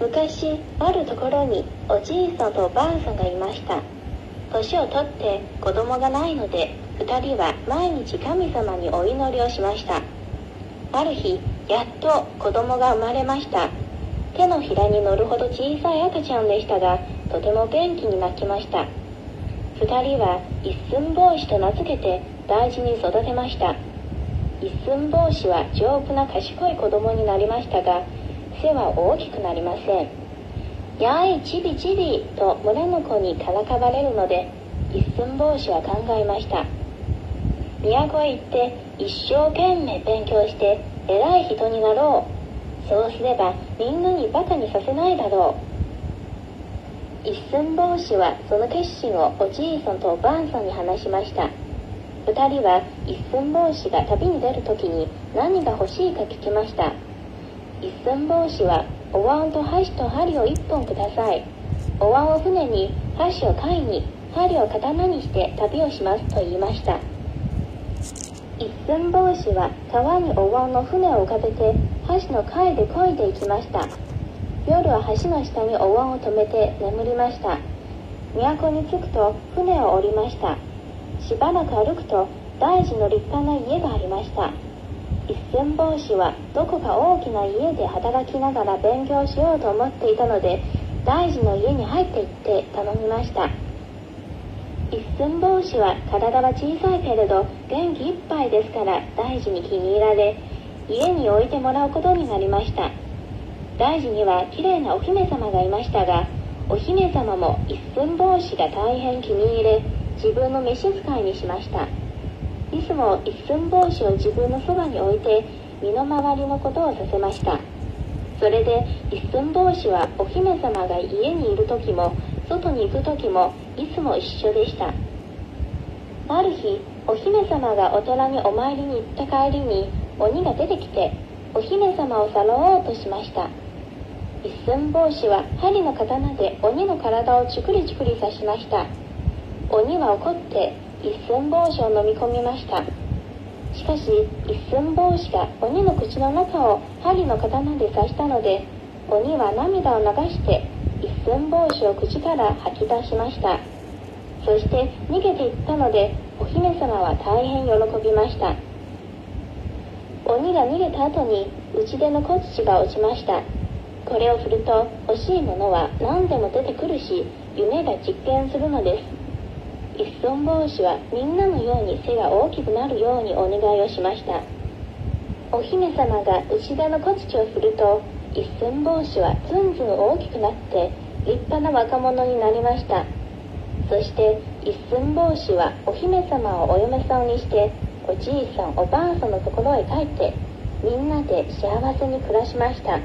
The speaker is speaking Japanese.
昔あるところにおじいさんとおばあさんがいました。年を取って子供がないので2人は毎日神様にお祈りをしました。ある日やっと子供が生まれました。手のひらに乗るほど小さい赤ちゃんでしたがとても元気に泣きました。2人は一寸法師と名付けて大事に育てました。一寸法師は丈夫な賢い子供になりましたが背は大きくなりません。やいちびちびと村の子にからかわれるので一寸法師は考えました。都へ行って一生懸命勉強して偉い人になろう。そうすればみんなにバカにさせないだろう。一寸法師はその決心をおじいさんとおばあさんに話しました。2人は一寸法師が旅に出る時に何が欲しいか聞きました。一寸法師はお椀と箸と針を1本ください。お椀を船に箸を貝に針を刀にして旅をしますと言いました。一寸法師は川にお椀の船を浮かべて箸の貝で漕いでいきました。夜は橋の下にお椀を止めて眠りました。都に着くと船を降りました。しばらく歩くと大寺の立派な家がありました。一寸法師はどこか大きな家で働きながら勉強しようと思っていたので大寺の家に入っていって頼みました。一寸法師は体は小さいけれど元気いっぱいですから大寺に気に入られ家に置いてもらうことになりました。大寺には綺麗なお姫様がいましたがお姫様も一寸法師が大変気に入れ自分の召使いにしました。いつも一寸法師を自分のそばに置いて身の回りのことをさせました。それで一寸法師はお姫様が家にいる時も外に行く時もいつも一緒でした。ある日お姫様がお寺にお参りに行った帰りに鬼が出てきてお姫様をさらおうとしました。一寸法師は針の刀で鬼の体をちくりちくり刺しました。鬼は怒って一寸法師を飲み込みました。しかし一寸法師が鬼の口の中を針の刀で刺したので鬼は涙を流して一寸法師を口から吐き出しました。そして逃げていったのでお姫様は大変喜びました。鬼が逃げた後に打ち出の小槌が落ちました。これを振ると欲しいものは何でも出てくるし夢が実現するのです。一寸法師はみんなのように背が大きくなるようにお願いをしました。お姫様が牛田の小槌を振ると一寸法師はずんずん大きくなって立派な若者になりました。そして一寸法師はお姫様をお嫁さんにしておじいさんおばあさんのところへ帰ってみんなで幸せに暮らしました。